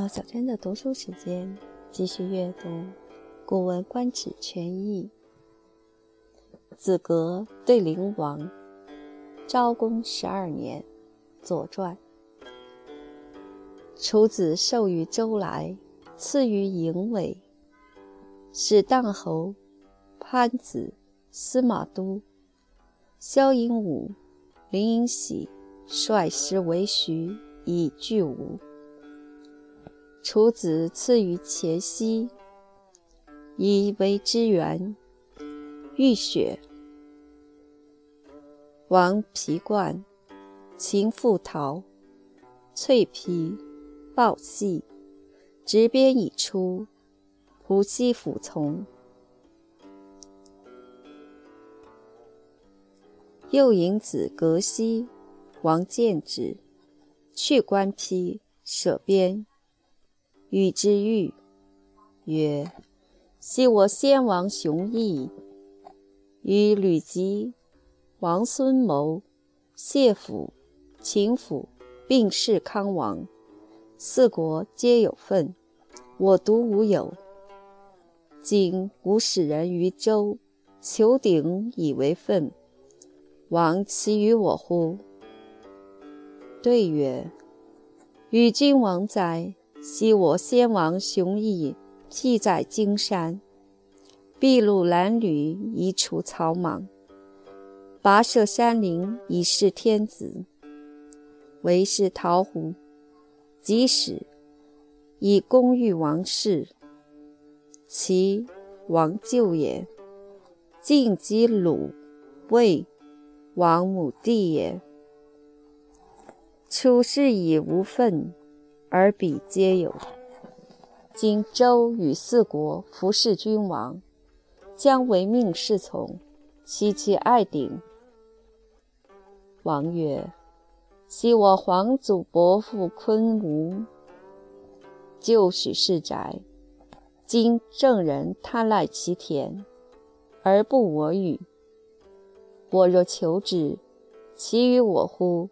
到小娟的读书时间，继续阅读《古文观止全译》。子格对灵王，昭公十二年，《左传》。楚子受于周来，赐于营尾。使荡侯潘子、司马都、萧颖武、林颖喜率师为徐，以拒吴。楚子赐于黔西，以为之源。浴血，王皮冠，秦复陶，翠皮，抱细，执鞭以出，仆西服从。又引子革西，王见之，去冠披，舍鞭。与之欲曰：“昔我先王雄毅，与吕吉、王孙谋、谢府、秦府并弑康王，四国皆有份，我独无有。今吾使人于周，求鼎以为份，王其于我乎？”对曰：“与君王哉！”昔我先王雄毅，辟在荆山，筚路蓝缕以除草莽，跋涉山林以示天子。为是陶胡，即使以公欲王室，其王舅也。晋及鲁、魏，王母弟也。处事以无分。而彼皆有。今周与四国服侍君王，将为命是从，其其爱鼎。王曰：“昔我皇祖伯父昆吾，就许世宅。今郑人贪赖其田，而不我与。我若求之，其与我乎？”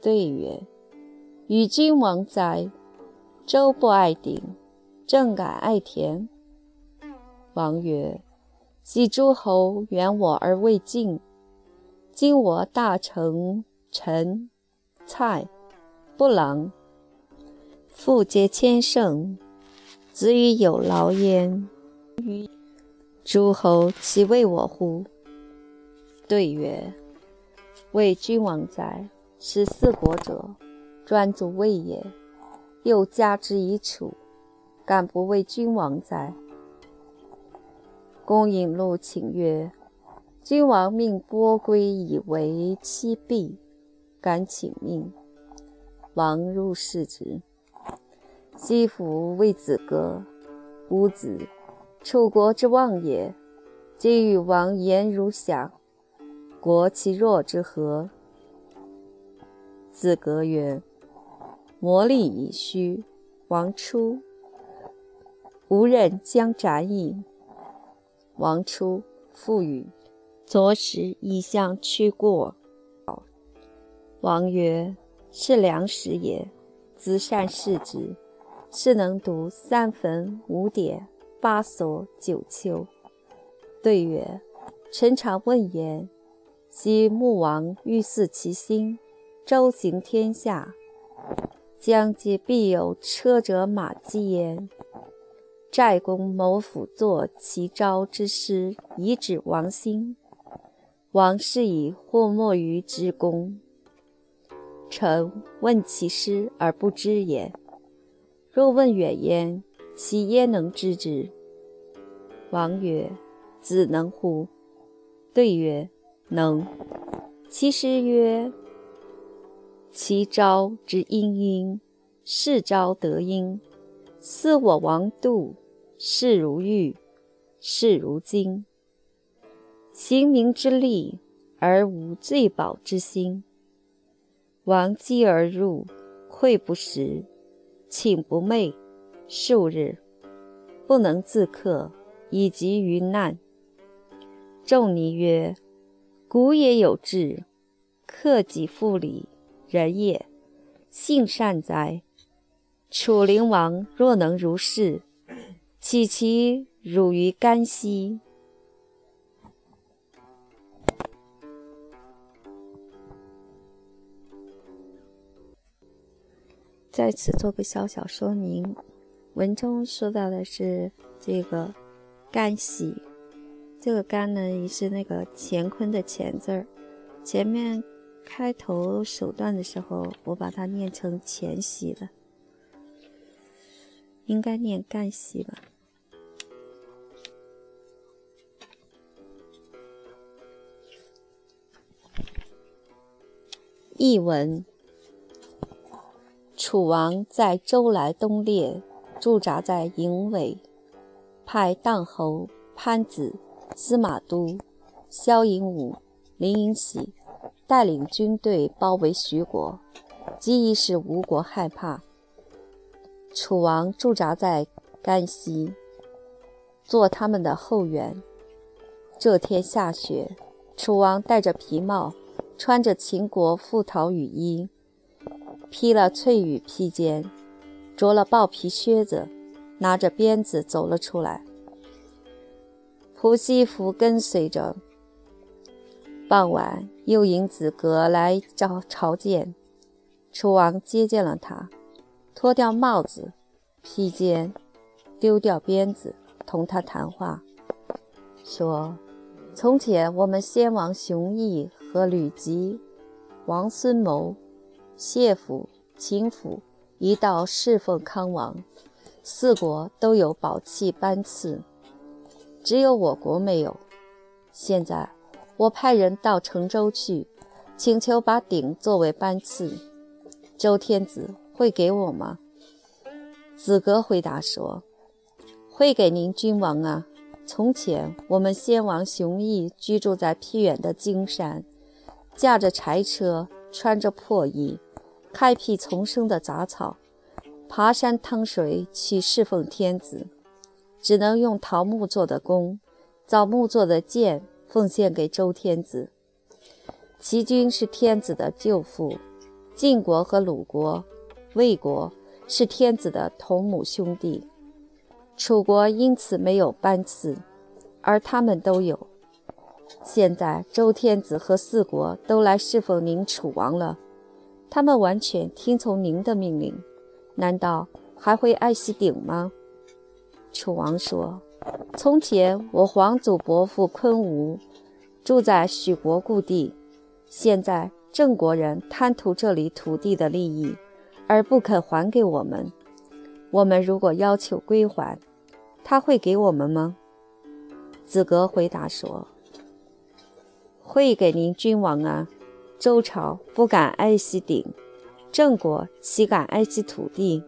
对曰。与君王哉？周不爱鼎，正敢爱田。王曰：“昔诸侯远我而未近，今我大成陈、蔡、布郎，父皆千乘，子与有劳焉。诸侯其为我乎？”对曰：“为君王哉，使四国者。”专足魏也，又加之以楚，敢不为君王哉？公引路请曰：“君王命波归以为妻婢，敢请命？”王入视之，西服为子歌，吾子，楚国之望也。今与王言如响，国其弱之何？子歌曰。魔力已虚，王出。吾任将斩矣。王出，复语。昨时以相驱过。王曰：“是良食也。子善事之，是能读三坟五典八所九丘。”对曰：“臣常问言。昔穆王欲祀其心，周行天下。”将皆必有车者马迹焉。寨公谋辅作其招之师，以指王心。王是以祸莫于之功。臣问其师而不知也。若问远焉，其焉能知之？王曰：“子能乎？”对曰：“能。”其师曰。其招之殷殷，是招得殷。思我王度，视如玉，视如金。行明之利，而无罪宝之心。王饥而入，馈不食，寝不寐，数日不能自克，以及于难。仲尼曰：“古也有志，克己复礼。”人也，性善哉！楚灵王若能如是，岂其辱于干兮？在此做个小小说明，文中说到的是这个干喜，这个干呢也是那个乾坤的乾字儿，前面开头首段的时候，我把它念成乾喜了，应该念干喜吧。译文。楚王在周来东列驻扎在营尾，派荡侯潘子、司马都、萧颖武、林颖喜带领军队包围徐国，机意使吴国害怕。楚王驻扎在甘溪，做他们的后援。这天下雪，楚王戴着皮帽，穿着秦国覆陶雨衣。披了翠羽披肩，着了豹皮靴子，拿着鞭子走了出来。仆西服跟随着。傍晚，又引子格来朝朝见。楚王接见了他，脱掉帽子、披肩，丢掉鞭子，同他谈话，说：“从前我们先王熊毅和吕吉、王孙谋。”谢府、秦府一道侍奉康王，四国都有宝器班赐，只有我国没有。现在我派人到成州去，请求把鼎作为班赐，周天子会给我吗？子格回答说：“会给您君王啊。从前我们先王熊毅居住在僻远的荆山，驾着柴车，穿着破衣。”开辟丛生的杂草，爬山趟水去侍奉天子，只能用桃木做的弓、枣木做的剑奉献给周天子。齐军是天子的舅父，晋国和鲁国、魏国是天子的同母兄弟，楚国因此没有班次，而他们都有。现在周天子和四国都来侍奉您楚王了。他们完全听从您的命令，难道还会爱惜鼎吗？楚王说：“从前我皇祖伯父昆吾住在许国故地，现在郑国人贪图这里土地的利益，而不肯还给我们。我们如果要求归还，他会给我们吗？”子格回答说：“会给您君王啊。”周朝不敢爱惜鼎，郑国岂敢爱惜土地？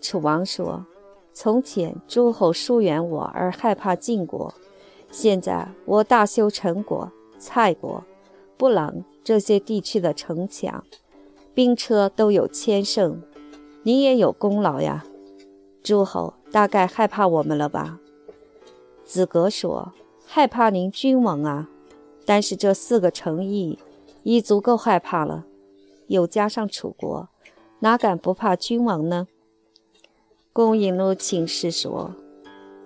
楚王说：“从前诸侯疏远我而害怕晋国，现在我大修陈国、蔡国、布朗这些地区的城墙，兵车都有千乘，你也有功劳呀。诸侯大概害怕我们了吧？”子格说：“害怕您君王啊，但是这四个城邑。”已足够害怕了，又加上楚国，哪敢不怕君王呢？公引怒请示说：“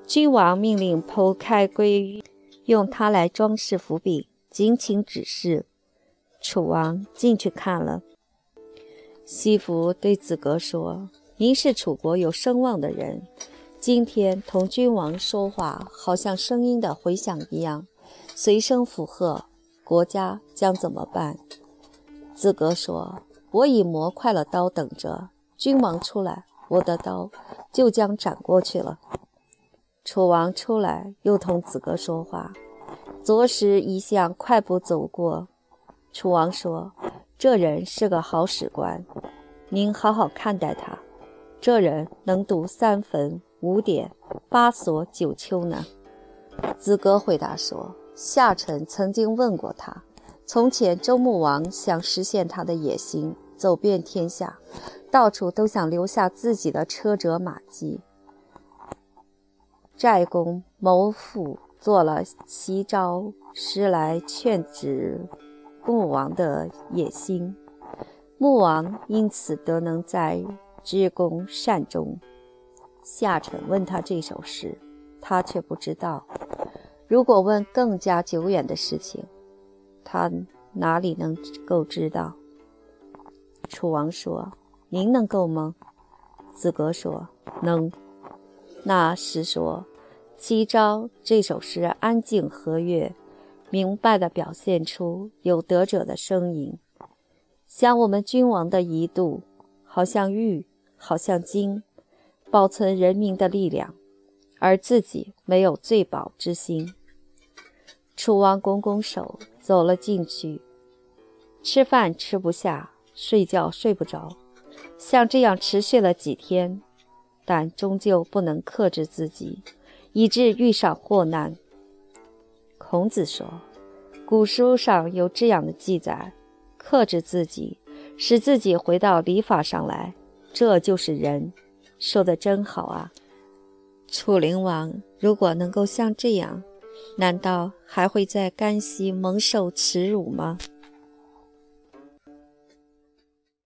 君王命令剖开龟玉，用它来装饰伏笔，敬请指示。”楚王进去看了。西服对子格说：“您是楚国有声望的人，今天同君王说话，好像声音的回响一样，随声附和。”国家将怎么办？子格说：“我已磨快了刀，等着君王出来，我的刀就将斩过去了。”楚王出来，又同子格说话。左使一向快步走过。楚王说：“这人是个好使官，您好好看待他。这人能读三坟、五典、八所、九丘呢。”子格回答说。下臣曾经问过他，从前周穆王想实现他的野心，走遍天下，到处都想留下自己的车辙马迹。寨公谋父做了奇招，时来劝止穆王的野心。穆王因此得能在知公善终。夏臣问他这首诗，他却不知道。如果问更加久远的事情，他哪里能够知道？楚王说：“您能够吗？”子格说：“能。”那诗说：“七朝这首诗安静和悦，明白地表现出有德者的声音，像我们君王的仪度，好像玉，好像金，保存人民的力量，而自己没有最宝之心。”楚王拱拱手，走了进去。吃饭吃不下，睡觉睡不着，像这样持续了几天，但终究不能克制自己，以致遇上祸难。孔子说：“古书上有这样的记载，克制自己，使自己回到礼法上来，这就是仁。”说的真好啊！楚灵王如果能够像这样。难道还会在甘西蒙受耻辱吗？